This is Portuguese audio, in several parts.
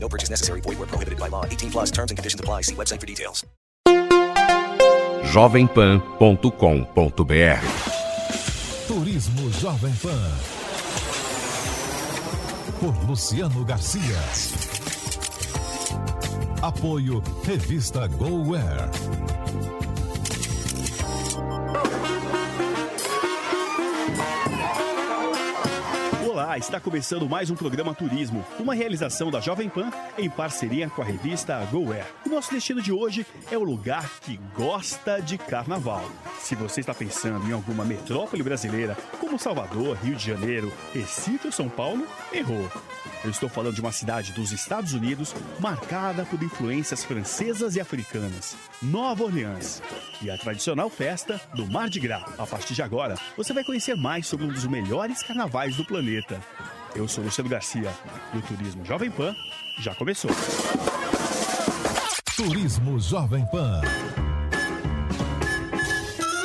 No purchase necessary. Void where prohibited by law. 18 plus terms and conditions apply. See website for details. jovempan.com.br Turismo Jovem Pan. Por Luciano Garcia. Apoio Revista GoWare. Está começando mais um programa Turismo, uma realização da Jovem Pan em parceria com a revista GoWare. O nosso destino de hoje é o lugar que gosta de carnaval. Se você está pensando em alguma metrópole brasileira, como Salvador, Rio de Janeiro, Recife ou São Paulo, errou. Eu estou falando de uma cidade dos Estados Unidos marcada por influências francesas e africanas, Nova Orleans, e a tradicional festa do Mardi Gras. A partir de agora, você vai conhecer mais sobre um dos melhores carnavais do planeta. Eu sou Luciano Garcia e o Turismo Jovem Pan já começou. Turismo Jovem Pan.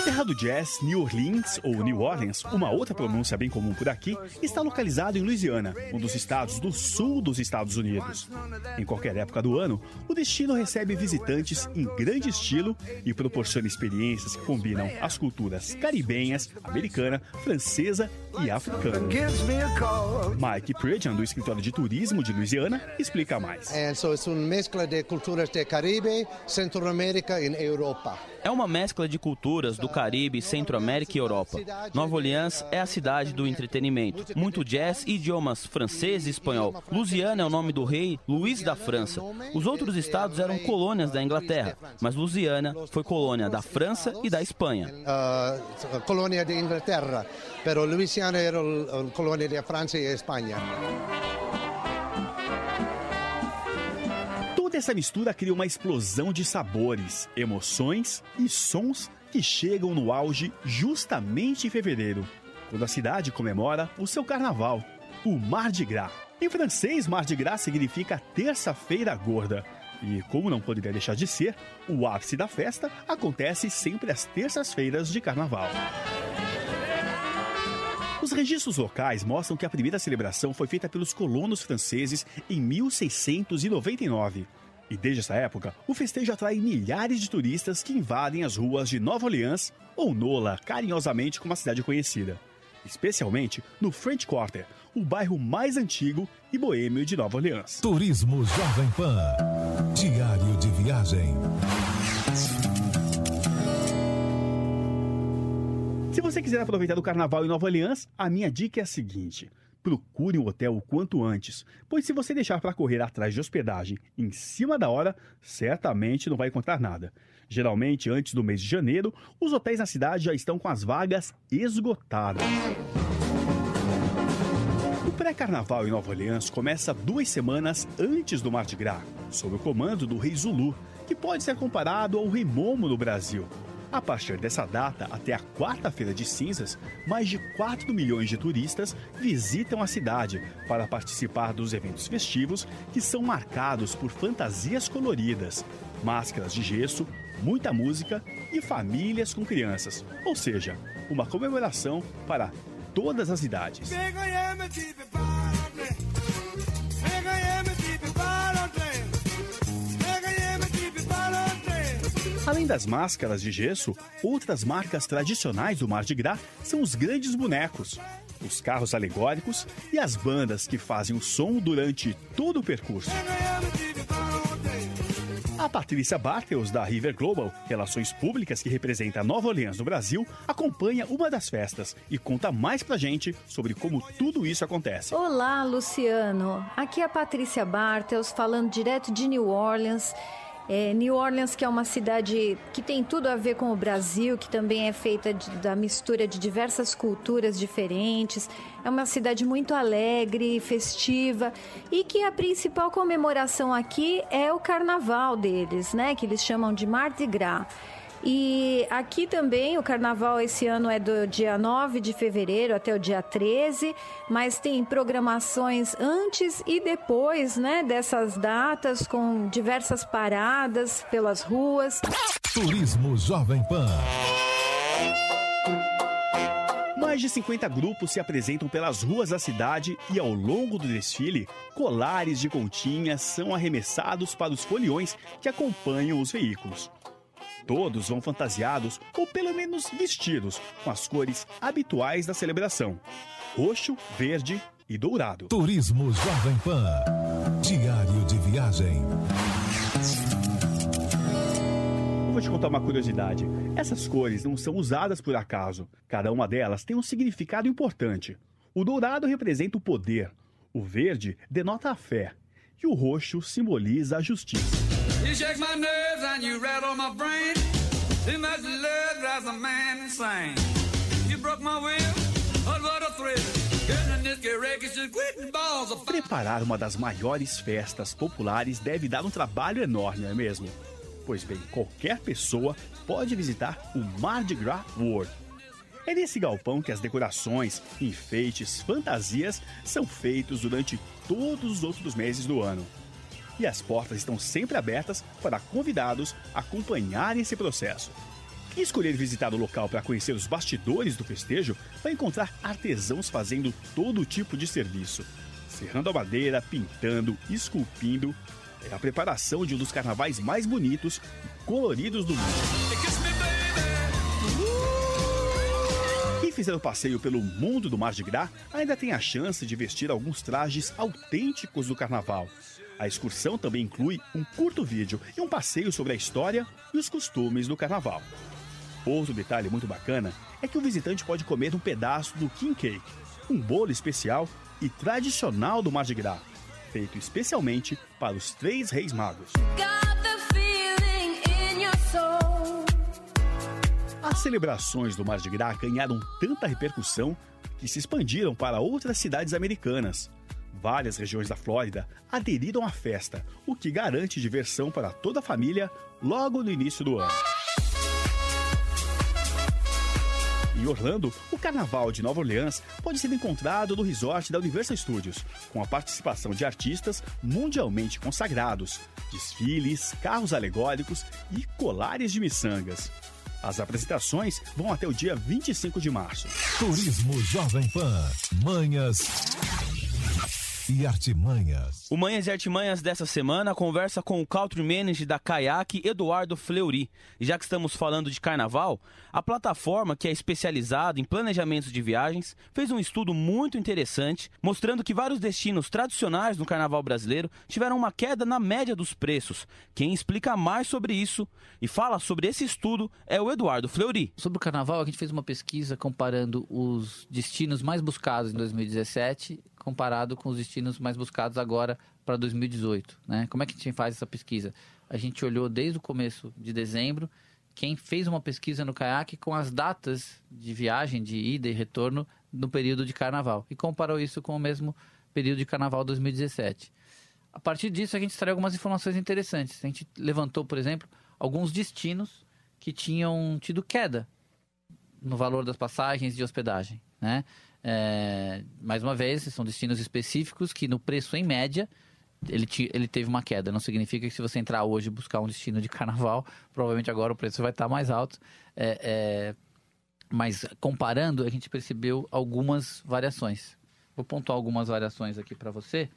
Terra do Jazz, New Orleans ou New Orleans, uma outra pronúncia bem comum por aqui, está localizado em Louisiana, um dos estados do sul dos Estados Unidos. Em qualquer época do ano, o destino recebe visitantes em grande estilo e proporciona experiências que combinam as culturas caribenhas, americana, francesa e africana. Mike Pridgeon, do escritório de turismo de Louisiana, explica mais. It's uma mescla de culturas de Caribe, Centroamérica e Europa. É uma mescla de culturas do Caribe, Centro-América e Europa. Nova Orleans é a cidade do entretenimento. Muito jazz e idiomas francês e espanhol. Louisiana é o nome do rei Luís da França. Os outros estados eram colônias da Inglaterra, mas Louisiana foi colônia da França e da Espanha. Uh, colônia de Inglaterra, pero Louisiana era a colônia de França e Espanha. Toda essa mistura cria uma explosão de sabores, emoções e sons que chegam no auge justamente em fevereiro, quando a cidade comemora o seu carnaval, o Mardi Gras. Em francês, Mardi Gras significa terça-feira gorda. E como não poderia deixar de ser, o ápice da festa acontece sempre às terças-feiras de carnaval. Os registros locais mostram que a primeira celebração foi feita pelos colonos franceses em 1699. E desde essa época, o festejo atrai milhares de turistas que invadem as ruas de Nova Orleans, ou Nola, carinhosamente como a cidade conhecida. Especialmente no French Quarter, o bairro mais antigo e boêmio de Nova Orleans. Turismo Jovem Pan. Diário de viagem. Se você quiser aproveitar o carnaval em Nova Orleans, a minha dica é a seguinte: procure um hotel o quanto antes, pois se você deixar para correr atrás de hospedagem em cima da hora, certamente não vai encontrar nada. Geralmente, antes do mês de janeiro, os hotéis na cidade já estão com as vagas esgotadas. O pré-carnaval em Nova Orleans começa duas semanas antes do Mardi Gras, sob o comando do Rei Zulu, que pode ser comparado ao Rei Momo no Brasil. A partir dessa data até a quarta-feira de cinzas, mais de 4 milhões de turistas visitam a cidade para participar dos eventos festivos que são marcados por fantasias coloridas, máscaras de gesso, muita música e famílias com crianças. Ou seja, uma comemoração para todas as idades. Além das máscaras de gesso, outras marcas tradicionais do Mardi Gras são os grandes bonecos, os carros alegóricos e as bandas que fazem o som durante todo o percurso. A Patrícia Bartels, da River Global, Relações Públicas que representa Nova Orleans no Brasil, acompanha uma das festas e conta mais pra gente sobre como tudo isso acontece. Olá, Luciano. Aqui é a Patrícia Bartels falando direto de New Orleans. É, New Orleans, que é uma cidade que tem tudo a ver com o Brasil, que também é feita de, da mistura de diversas culturas diferentes. É uma cidade muito alegre, festiva e que a principal comemoração aqui é o carnaval deles, né? Que eles chamam de Mardi Gras. E aqui também o carnaval esse ano é do dia 9 de fevereiro até o dia 13, mas tem programações antes e depois, né, dessas datas com diversas paradas pelas ruas. Turismo Jovem Pan. Mais de 50 grupos se apresentam pelas ruas da cidade e ao longo do desfile, colares de continhas são arremessados para os foliões que acompanham os veículos. Todos vão fantasiados ou pelo menos vestidos com as cores habituais da celebração: roxo, verde e dourado. Turismo Jovem Pan. Diário de viagem. Eu vou te contar uma curiosidade. Essas cores não são usadas por acaso. Cada uma delas tem um significado importante. O dourado representa o poder, o verde denota a fé e o roxo simboliza a justiça. You shake my nerves and you rattle my brain. Too much love drives a man insane. You broke my will, but what a thrill. Preparar uma das maiores festas populares deve dar um trabalho enorme, não é mesmo? Pois bem, qualquer pessoa pode visitar o Mardi Gras World. É nesse galpão que as decorações, enfeites, fantasias são feitos durante todos os outros meses do ano e as portas estão sempre abertas para convidados acompanharem esse processo. E escolher visitar o local para conhecer os bastidores do festejo vai encontrar artesãos fazendo todo tipo de serviço. Serrando a madeira, pintando, esculpindo. É a preparação de um dos carnavais mais bonitos e coloridos do mundo. Quem fizer o passeio pelo mundo do Mardi Gras ainda tem a chance de vestir alguns trajes autênticos do carnaval, a excursão também inclui um curto vídeo e um passeio sobre a história e os costumes do carnaval. Outro detalhe muito bacana é que o visitante pode comer um pedaço do king cake, um bolo especial e tradicional do Mardi Gras, feito especialmente para os três reis magos. As celebrações do Mardi Gras ganharam tanta repercussão que se expandiram para outras cidades americanas, Várias regiões da Flórida aderiram à festa, o que garante diversão para toda a família logo no início do ano. Em Orlando, o Carnaval de Nova Orleans pode ser encontrado no resort da Universal Studios, com a participação de artistas mundialmente consagrados, desfiles, carros alegóricos e colares de miçangas. As apresentações vão até o dia 25 de março. Turismo Jovem Pan. Manhas e artimanhas. O Manhas e Artimanhas dessa semana conversa com o Country Manager da Kayak, Eduardo Fleury. E já que estamos falando de carnaval, a plataforma, que é especializada em planejamentos de viagens, fez um estudo muito interessante mostrando que vários destinos tradicionais no carnaval brasileiro tiveram uma queda na média dos preços. Quem explica mais sobre isso e fala sobre esse estudo é o Eduardo Fleury. Sobre o carnaval, a gente fez uma pesquisa comparando os destinos mais buscados em 2017 comparado com os destinos mais buscados agora para 2018. Né? Como é que a gente faz essa pesquisa? A gente olhou desde o começo de dezembro quem fez uma pesquisa no caiaque com as datas de viagem, de ida e retorno no período de carnaval e comparou isso com o mesmo período de carnaval 2017. A partir disso, a gente extraiu algumas informações interessantes. A gente levantou, por exemplo, alguns destinos que tinham tido queda no valor das passagens de hospedagem. Né? É, mais uma vez, são destinos específicos que no preço em média ele, te, ele teve uma queda. Não significa que se você entrar hoje e buscar um destino de carnaval, provavelmente agora o preço vai estar mais alto. É, é, mas comparando, a gente percebeu algumas variações. Vou pontuar algumas variações aqui para você.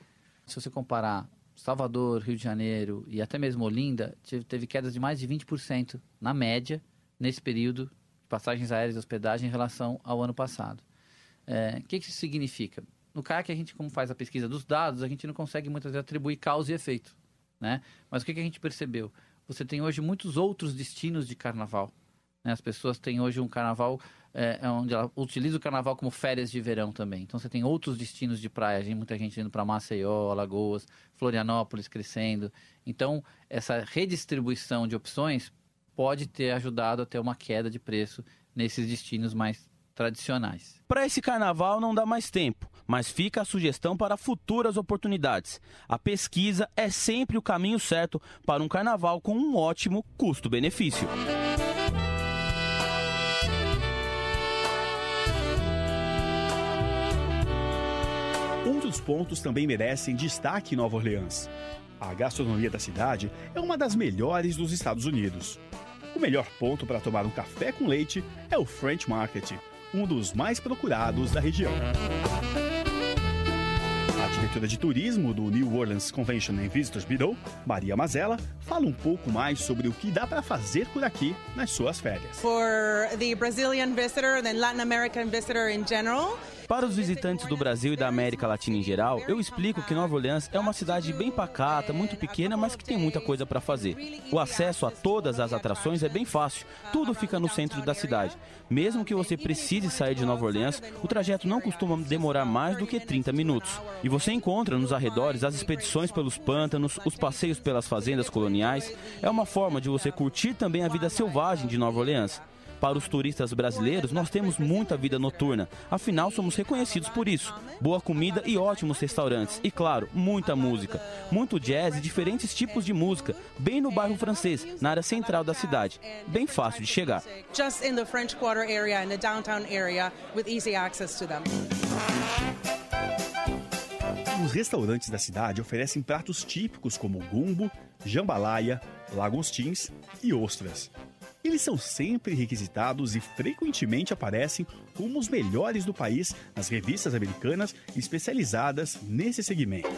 Se você comparar Salvador, Rio de Janeiro e até mesmo Olinda, teve quedas de mais de 20% na média nesse período de passagens aéreas e hospedagem em relação ao ano passado. O é, que, que isso significa? No CAC, a gente, como faz a pesquisa dos dados, a gente não consegue muitas vezes atribuir causa e efeito. Né? Mas o que, que a gente percebeu? Você tem hoje muitos outros destinos de carnaval. Né? As pessoas têm hoje um carnaval é, é onde ela utiliza o carnaval como férias de verão também. Então você tem outros destinos de praia, tem muita gente indo para Maceió, Alagoas, Florianópolis crescendo. Então essa redistribuição de opções pode ter ajudado a ter uma queda de preço nesses destinos mais tradicionais. Para esse carnaval não dá mais tempo, mas fica a sugestão para futuras oportunidades. A pesquisa é sempre o caminho certo para um carnaval com um ótimo custo-benefício. Outros pontos também merecem destaque em Nova Orleans. A gastronomia da cidade é uma das melhores dos Estados Unidos. O melhor ponto para tomar um café com leite é o French Market, um dos mais procurados da região. A diretora de turismo do New Orleans Convention and Visitors Bureau, Maria Mazella, fala um pouco mais sobre o que dá para fazer por aqui nas suas férias. For the Brazilian visitor and Latin American visitor in general, para os visitantes do Brasil e da América Latina em geral, eu explico que Nova Orleans é uma cidade bem pacata, muito pequena, mas que tem muita coisa para fazer. O acesso a todas as atrações é bem fácil, tudo fica no centro da cidade. Mesmo que você precise sair de Nova Orleans, o trajeto não costuma demorar mais do que 30 minutos. E você encontra nos arredores as expedições pelos pântanos, os passeios pelas fazendas coloniais. É uma forma de você curtir também a vida selvagem de Nova Orleans. Para os turistas brasileiros, nós temos muita vida noturna, afinal somos reconhecidos por isso. Boa comida e ótimos restaurantes, e claro, muita música. Muito jazz e diferentes tipos de música, bem no bairro francês, na área central da cidade. Bem fácil de chegar. Just in the French Quarter area, in the downtown area, with easy access to them. Os restaurantes da cidade oferecem pratos típicos como gumbo, jambalaya, lagostins e ostras. Eles são sempre requisitados e frequentemente aparecem como os melhores do país nas revistas americanas especializadas nesse segmento.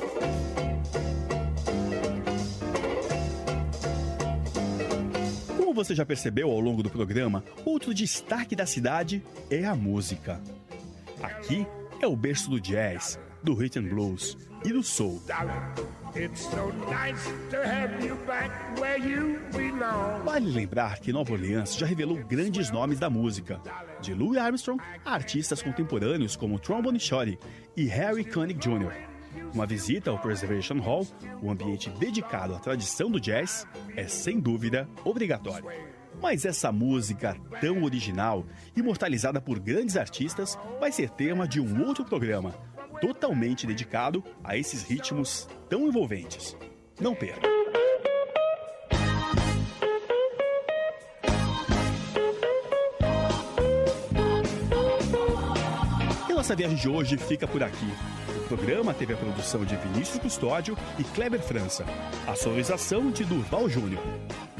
Como você já percebeu ao longo do programa, outro destaque da cidade é a música. Aqui é o berço do jazz, do rhythm and blues e do soul. Vale lembrar que Nova Orleans já revelou grandes nomes da música, de Louis Armstrong a artistas contemporâneos como Trombone Shorty e Harry Connick Jr. Uma visita ao Preservation Hall, o ambiente dedicado à tradição do jazz, é sem dúvida obrigatória. Mas essa música tão original, imortalizada por grandes artistas, vai ser tema de um outro programa, totalmente dedicado a esses ritmos tão envolventes. Não perca! E nossa viagem de hoje fica por aqui. O programa teve a produção de Vinícius Custódio e Kleber França, a sonorização de Durval Júnior.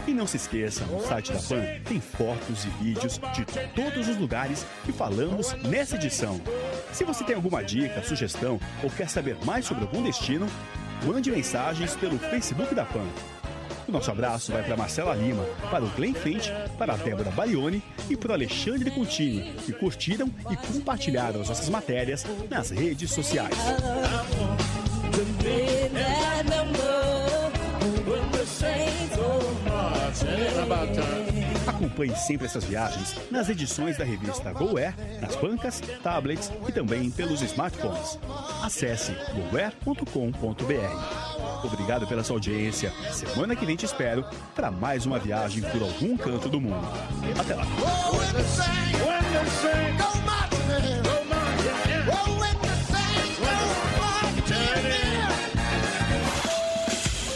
E não se esqueça, no site da PAN tem fotos e vídeos de todos os lugares que falamos nessa edição. Se você tem alguma dica, sugestão ou quer saber mais sobre algum destino, mande mensagens pelo Facebook da PAN. O nosso abraço vai para Marcela Lima, para o Glenn Finch, para a Débora Barioni e para o Alexandre Contini, que curtiram e compartilharam as nossas matérias nas redes sociais. Acompanhe sempre essas viagens nas edições da revista GoAir, nas bancas, tablets e também pelos smartphones. Acesse goair.com.br. Obrigado pela sua audiência. Semana que vem te espero para mais uma viagem por algum canto do mundo. Até lá.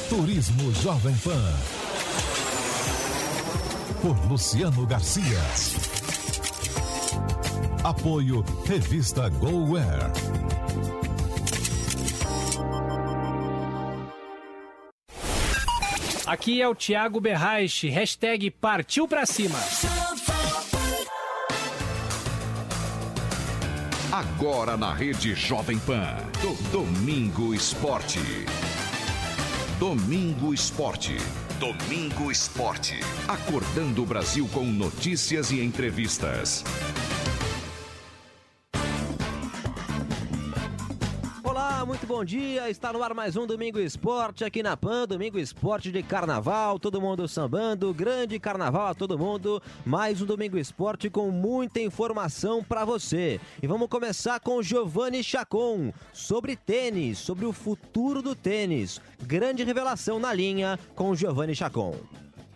Turismo Jovem Pan. Por Luciano Garcia. Apoio Revista GoWare. Aqui é o Thiago Berraich, hashtag partiu pra cima. Agora na rede Jovem Pan, do Domingo Esporte. Domingo Esporte. Domingo Esporte. Acordando o Brasil com notícias e entrevistas. Bom dia. Está no ar mais um Domingo Esporte aqui na PAN. Domingo Esporte de Carnaval, todo mundo sambando. Grande Carnaval a todo mundo. Mais um Domingo Esporte com muita informação para você. E vamos começar com Giovanni Chacon sobre tênis, sobre o futuro do tênis. Grande revelação na linha com Giovanni Chacon.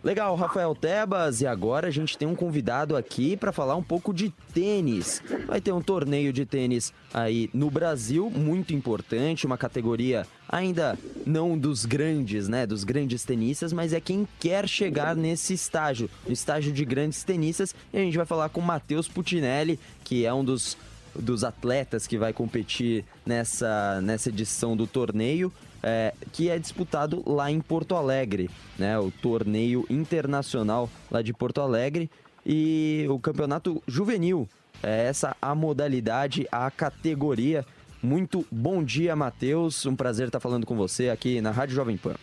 Legal, Rafael Tebas, e agora a gente tem um convidado aqui para falar um pouco de tênis. Vai ter um torneio de tênis aí no Brasil, muito importante, uma categoria ainda não dos grandes, né, dos grandes tenistas, mas é quem quer chegar nesse estágio, no estágio de grandes tenistas. E a gente vai falar com Matheus Putinelli, que é um dos dos atletas que vai competir nessa, nessa edição do torneio é, que é disputado lá em Porto Alegre, né? O torneio internacional lá de Porto Alegre e o campeonato juvenil. É essa a modalidade, a categoria. Muito bom dia, Matheus. Um prazer estar falando com você aqui na Rádio Jovem Pan.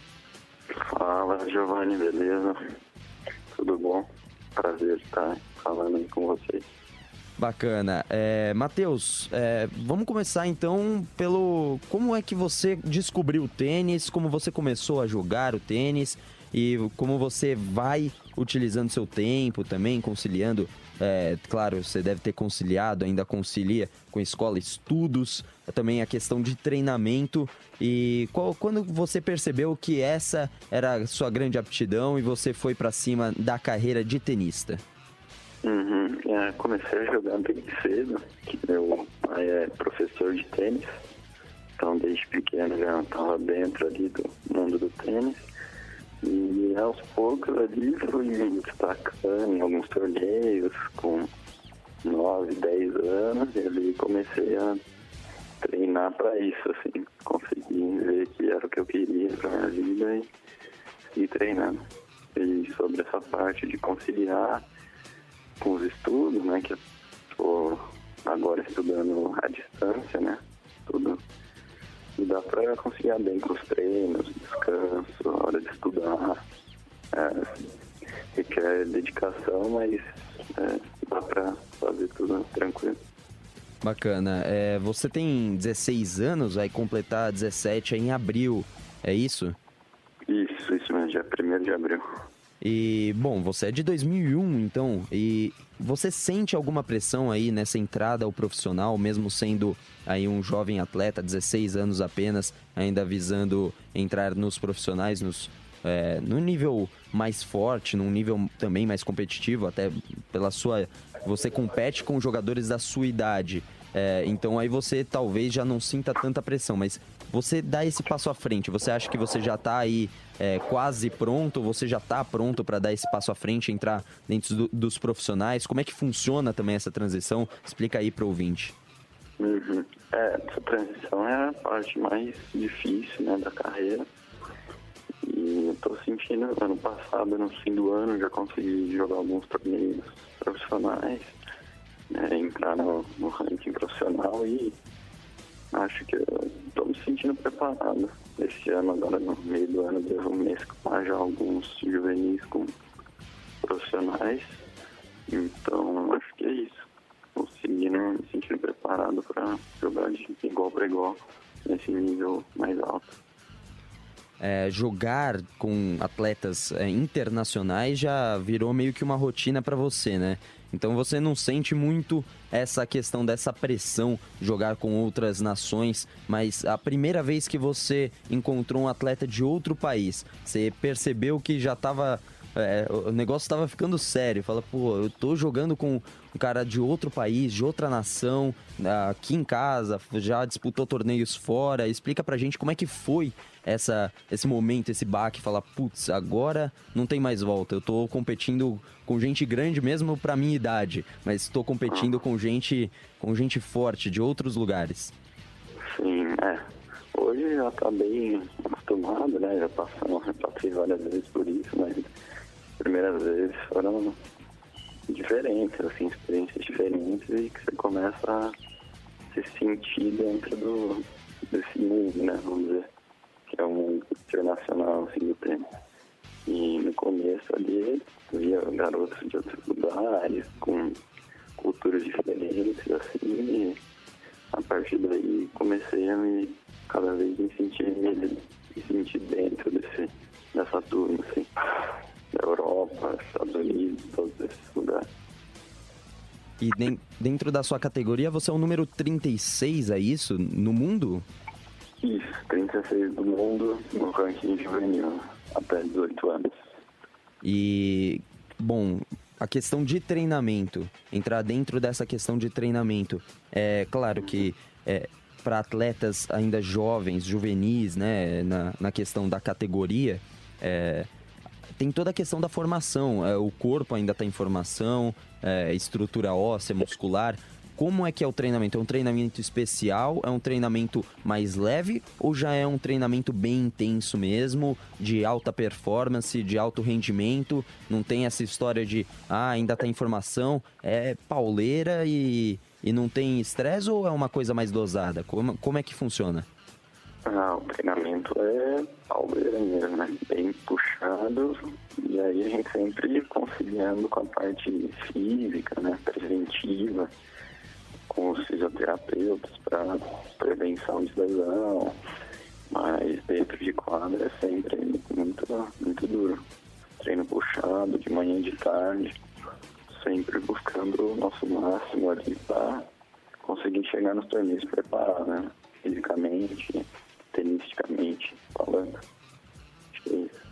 Fala, Giovanni, beleza? Tudo bom? Prazer estar falando aí com vocês. Bacana. É, Matheus, é, vamos começar então pelo. Como é que você descobriu o tênis? Como você começou a jogar o tênis? E como você vai utilizando seu tempo também, conciliando. É, claro, você deve ter conciliado, ainda concilia com escola, estudos, também a questão de treinamento. E qual, quando você percebeu que essa era a sua grande aptidão e você foi para cima da carreira de tenista? Uhum. É, comecei a jogar bem cedo, que meu pai é professor de tênis, então desde pequeno já estava dentro ali do mundo do tênis. E aos poucos ali fui me destacando em alguns torneios com 9, 10 anos e ali comecei a treinar para isso, assim, consegui ver que era o que eu queria para minha vida e ir treinando. E sobre essa parte de conciliar com os estudos, né? Que eu tô agora estudando à distância, né? Tudo. E dá para conciliar bem com os treinos, descanso, a hora de estudar. É, requer dedicação, mas é, dá para fazer tudo tranquilo. Bacana. É, você tem 16 anos, vai completar 17 em abril, é isso? Isso, isso mesmo, dia 1 de abril. E, bom, você é de 2001, então, e você sente alguma pressão aí nessa entrada ao profissional, mesmo sendo aí um jovem atleta, 16 anos apenas, ainda visando entrar nos profissionais, nos, é, no nível mais forte, num nível também mais competitivo, até pela sua. Você compete com jogadores da sua idade. É, então aí você talvez já não sinta tanta pressão, mas você dá esse passo à frente, você acha que você já está aí é, quase pronto, você já está pronto para dar esse passo à frente, entrar dentro do, dos profissionais? Como é que funciona também essa transição? Explica aí para o ouvinte. Uhum. É, essa transição é a parte mais difícil né, da carreira. E eu tô sentindo, ano passado, no fim do ano, já consegui jogar alguns torneios profissionais né, entrar no, no ranking profissional e acho que estou me sentindo preparado. Esse ano, agora no meio do ano, devo mesclar já alguns juvenis com profissionais. Então, acho que é isso. Conseguindo me sentir preparado para jogar de igual para igual nesse nível mais alto. É, jogar com atletas é, internacionais já virou meio que uma rotina para você, né? Então você não sente muito essa questão dessa pressão jogar com outras nações, mas a primeira vez que você encontrou um atleta de outro país, você percebeu que já estava é, o negócio estava ficando sério. Fala, pô, eu tô jogando com um cara de outro país, de outra nação, aqui em casa, já disputou torneios fora. Explica pra gente como é que foi essa, esse momento, esse baque, falar, putz, agora não tem mais volta. Eu tô competindo com gente grande mesmo pra minha idade, mas estou competindo com gente, com gente forte de outros lugares. Sim, é. Hoje já tá bem acostumado, né? Já passamos, já passei várias vezes por isso, mas primeiras vezes foram diferentes, assim, experiências diferentes e que você começa a se sentir dentro do, desse mundo, né? Vamos dizer que é um mundo internacional assim, do tênis. E no começo ali via garotos de outros lugares, com culturas diferentes, assim, e a partir daí comecei a me cada vez me sentir, me sentir dentro desse, dessa turma, assim, Europa, Estados Unidos, todos esses lugares. E den- dentro da sua categoria, você é o número 36, é isso? No mundo? Isso, 36 do mundo no ranking juvenil, até 18 anos. E, bom, a questão de treinamento, entrar dentro dessa questão de treinamento, é claro que é, para atletas ainda jovens, juvenis, né, na, na questão da categoria, é, tem toda a questão da formação, é, o corpo ainda está em formação, é, estrutura óssea, muscular. Como é que é o treinamento? É um treinamento especial? É um treinamento mais leve? Ou já é um treinamento bem intenso mesmo, de alta performance, de alto rendimento? Não tem essa história de, ah, ainda tá em formação, é pauleira e, e não tem estresse ou é uma coisa mais dosada? Como, como é que funciona? Ah, o treinamento é pauleira né? Bem puxado. E aí a gente sempre conciliando com a parte física, né? Preventiva, com os fisioterapeutas para prevenção de lesão. Mas dentro de quadra é sempre muito, muito duro. Treino puxado, de manhã e de tarde. Sempre buscando o nosso máximo ali para conseguir chegar nos torneios preparado, né? Fisicamente, tenisticamente falando. Acho que é isso.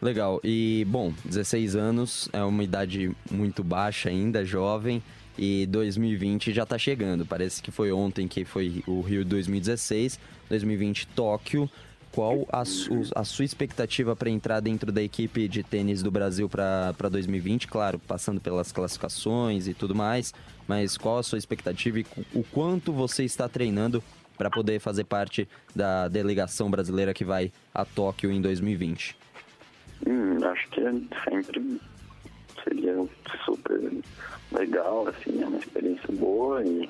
Legal. E, bom, 16 anos é uma idade muito baixa ainda, jovem. E 2020 já tá chegando. Parece que foi ontem que foi o Rio 2016. 2020 Tóquio. Qual a, su- a sua expectativa para entrar dentro da equipe de tênis do Brasil para 2020? Claro, passando pelas classificações e tudo mais. Mas qual a sua expectativa e o quanto você está treinando para poder fazer parte da delegação brasileira que vai a Tóquio em 2020? Hum, acho que é sempre seria super legal, assim, é uma experiência boa e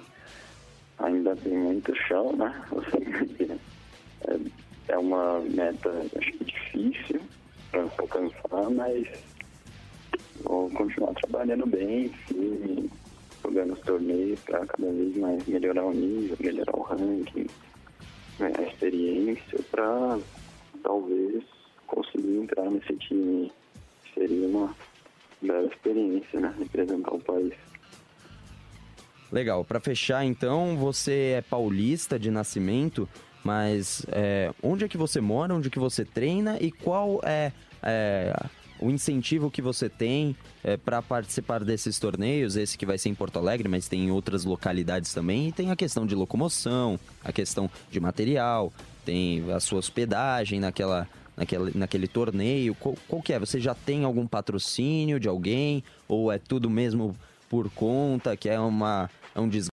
ainda tem muito chão, né? Assim, é, é uma meta, acho que difícil para alcançar, mas vou continuar trabalhando bem, firme, jogando os torneios para cada vez mais melhorar o nível, melhorar o ranking, ganhar experiência para talvez conseguir entrar nesse time. Seria uma bela experiência, né? Representar o país. Legal. Para fechar, então, você é paulista de nascimento, mas é, onde é que você mora, onde que você treina e qual é, é, o incentivo que você tem para participar desses torneios? Esse que vai ser em Porto Alegre, mas tem em outras localidades também. E tem a questão de locomoção, a questão de material, tem a sua hospedagem naquela, naquele, naquele torneio. Qual, qual que é? Você já tem algum patrocínio de alguém ou é tudo mesmo por conta, que é uma é um desgaste